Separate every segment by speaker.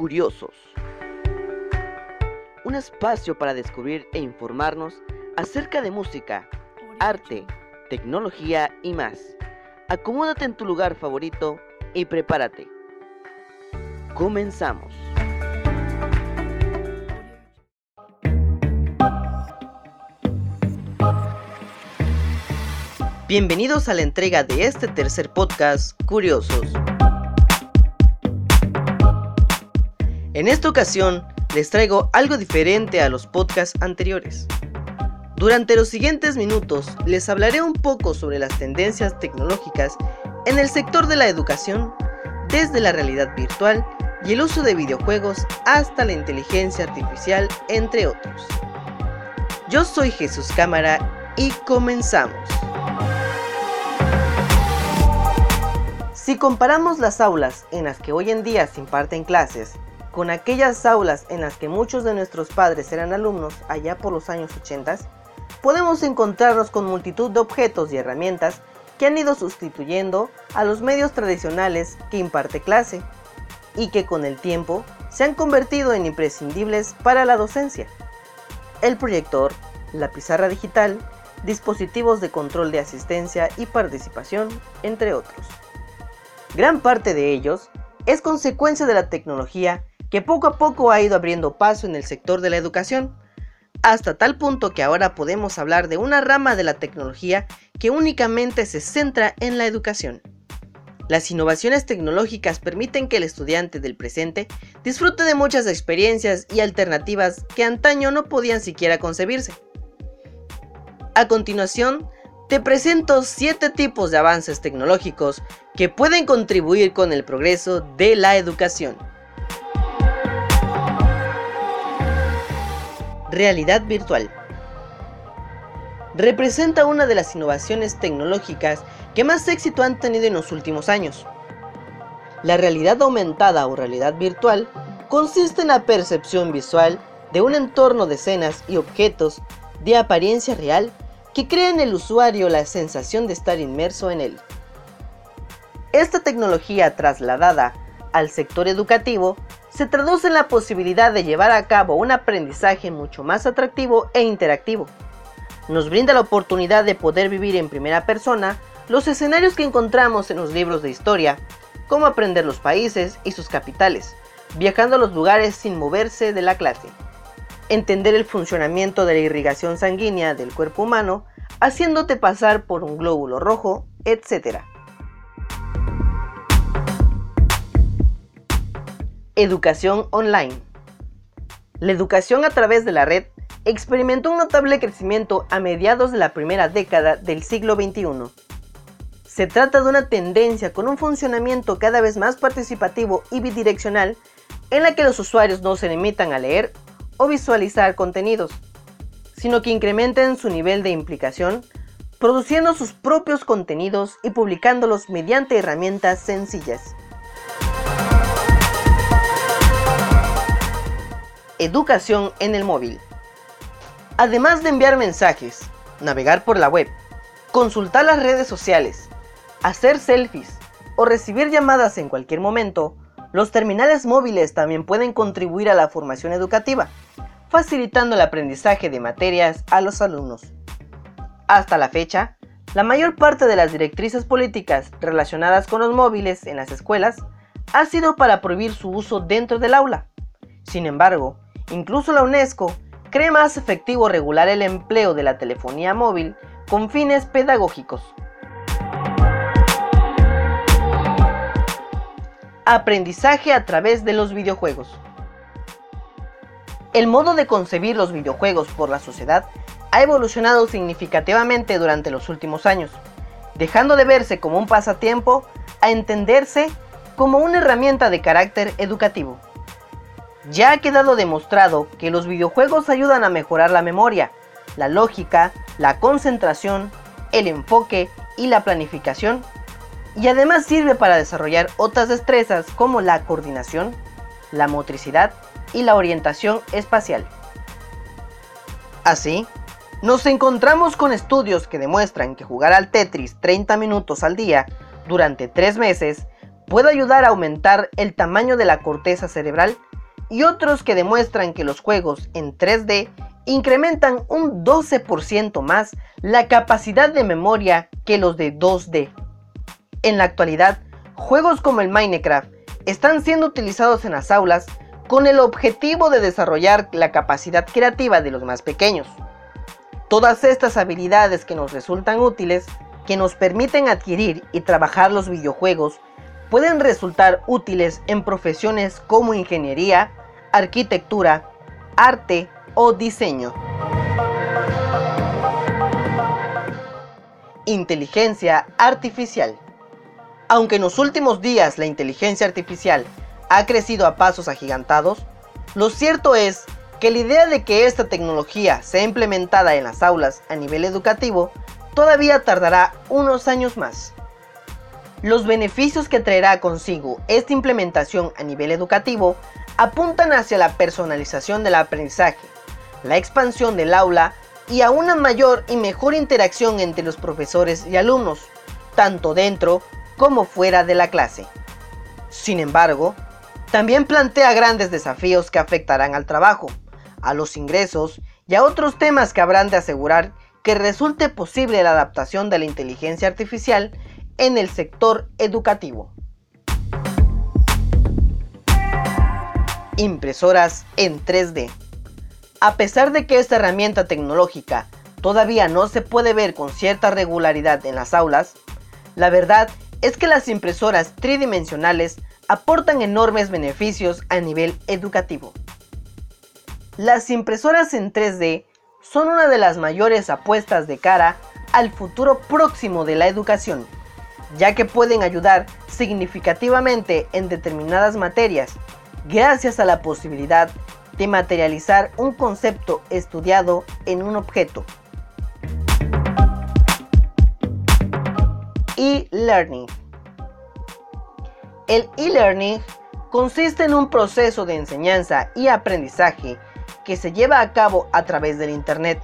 Speaker 1: Curiosos. Un espacio para descubrir e informarnos acerca de música, arte, tecnología y más. Acomódate en tu lugar favorito y prepárate. Comenzamos. Bienvenidos a la entrega de este tercer podcast, Curiosos. En esta ocasión les traigo algo diferente a los podcasts anteriores. Durante los siguientes minutos les hablaré un poco sobre las tendencias tecnológicas en el sector de la educación, desde la realidad virtual y el uso de videojuegos hasta la inteligencia artificial, entre otros. Yo soy Jesús Cámara y comenzamos. Si comparamos las aulas en las que hoy en día se imparten clases con aquellas aulas en las que muchos de nuestros padres eran alumnos allá por los años 80, podemos encontrarnos con multitud de objetos y herramientas que han ido sustituyendo a los medios tradicionales que imparte clase y que con el tiempo se han convertido en imprescindibles para la docencia. El proyector, la pizarra digital, dispositivos de control de asistencia y participación, entre otros. Gran parte de ellos es consecuencia de la tecnología que poco a poco ha ido abriendo paso en el sector de la educación, hasta tal punto que ahora podemos hablar de una rama de la tecnología que únicamente se centra en la educación. Las innovaciones tecnológicas permiten que el estudiante del presente disfrute de muchas experiencias y alternativas que antaño no podían siquiera concebirse. A continuación, te presento 7 tipos de avances tecnológicos que pueden contribuir con el progreso de la educación. Realidad virtual. Representa una de las innovaciones tecnológicas que más éxito han tenido en los últimos años. La realidad aumentada o realidad virtual consiste en la percepción visual de un entorno de escenas y objetos de apariencia real que crea en el usuario la sensación de estar inmerso en él. Esta tecnología trasladada al sector educativo se traduce en la posibilidad de llevar a cabo un aprendizaje mucho más atractivo e interactivo. Nos brinda la oportunidad de poder vivir en primera persona los escenarios que encontramos en los libros de historia, como aprender los países y sus capitales, viajando a los lugares sin moverse de la clase entender el funcionamiento de la irrigación sanguínea del cuerpo humano, haciéndote pasar por un glóbulo rojo, etc. Educación online. La educación a través de la red experimentó un notable crecimiento a mediados de la primera década del siglo XXI. Se trata de una tendencia con un funcionamiento cada vez más participativo y bidireccional en la que los usuarios no se limitan a leer o visualizar contenidos, sino que incrementen su nivel de implicación, produciendo sus propios contenidos y publicándolos mediante herramientas sencillas. Educación en el móvil. Además de enviar mensajes, navegar por la web, consultar las redes sociales, hacer selfies o recibir llamadas en cualquier momento, los terminales móviles también pueden contribuir a la formación educativa, facilitando el aprendizaje de materias a los alumnos. Hasta la fecha, la mayor parte de las directrices políticas relacionadas con los móviles en las escuelas ha sido para prohibir su uso dentro del aula. Sin embargo, incluso la UNESCO cree más efectivo regular el empleo de la telefonía móvil con fines pedagógicos. Aprendizaje a través de los videojuegos. El modo de concebir los videojuegos por la sociedad ha evolucionado significativamente durante los últimos años, dejando de verse como un pasatiempo a entenderse como una herramienta de carácter educativo. Ya ha quedado demostrado que los videojuegos ayudan a mejorar la memoria, la lógica, la concentración, el enfoque y la planificación y además sirve para desarrollar otras destrezas como la coordinación, la motricidad y la orientación espacial. Así, nos encontramos con estudios que demuestran que jugar al Tetris 30 minutos al día durante 3 meses puede ayudar a aumentar el tamaño de la corteza cerebral y otros que demuestran que los juegos en 3D incrementan un 12% más la capacidad de memoria que los de 2D. En la actualidad, juegos como el Minecraft están siendo utilizados en las aulas con el objetivo de desarrollar la capacidad creativa de los más pequeños. Todas estas habilidades que nos resultan útiles, que nos permiten adquirir y trabajar los videojuegos, pueden resultar útiles en profesiones como ingeniería, arquitectura, arte o diseño. Inteligencia artificial. Aunque en los últimos días la inteligencia artificial ha crecido a pasos agigantados, lo cierto es que la idea de que esta tecnología sea implementada en las aulas a nivel educativo todavía tardará unos años más. Los beneficios que traerá consigo esta implementación a nivel educativo apuntan hacia la personalización del aprendizaje, la expansión del aula y a una mayor y mejor interacción entre los profesores y alumnos, tanto dentro como fuera de la clase. Sin embargo, también plantea grandes desafíos que afectarán al trabajo, a los ingresos y a otros temas que habrán de asegurar que resulte posible la adaptación de la inteligencia artificial en el sector educativo. Impresoras en 3D. A pesar de que esta herramienta tecnológica todavía no se puede ver con cierta regularidad en las aulas, la verdad es que las impresoras tridimensionales aportan enormes beneficios a nivel educativo. Las impresoras en 3D son una de las mayores apuestas de cara al futuro próximo de la educación, ya que pueden ayudar significativamente en determinadas materias, gracias a la posibilidad de materializar un concepto estudiado en un objeto. E-Learning. El e-learning consiste en un proceso de enseñanza y aprendizaje que se lleva a cabo a través del Internet,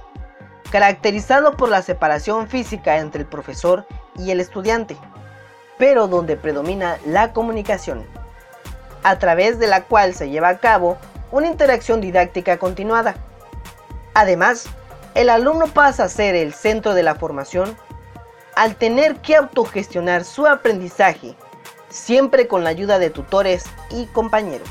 Speaker 1: caracterizado por la separación física entre el profesor y el estudiante, pero donde predomina la comunicación, a través de la cual se lleva a cabo una interacción didáctica continuada. Además, el alumno pasa a ser el centro de la formación al tener que autogestionar su aprendizaje, siempre con la ayuda de tutores y compañeros.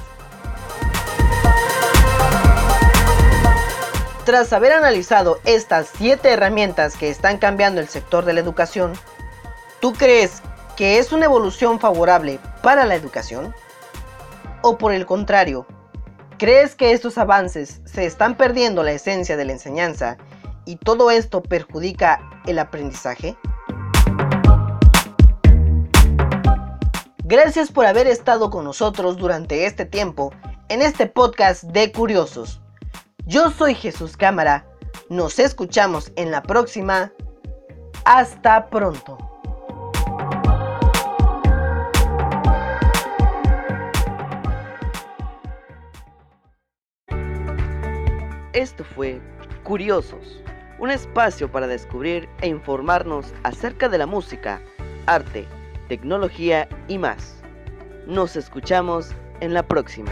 Speaker 1: Tras haber analizado estas 7 herramientas que están cambiando el sector de la educación, ¿tú crees que es una evolución favorable para la educación? ¿O por el contrario, ¿Crees que estos avances se están perdiendo la esencia de la enseñanza y todo esto perjudica el aprendizaje? Gracias por haber estado con nosotros durante este tiempo en este podcast de Curiosos. Yo soy Jesús Cámara. Nos escuchamos en la próxima. Hasta pronto. Esto fue Curiosos, un espacio para descubrir e informarnos acerca de la música, arte, tecnología y más. Nos escuchamos en la próxima.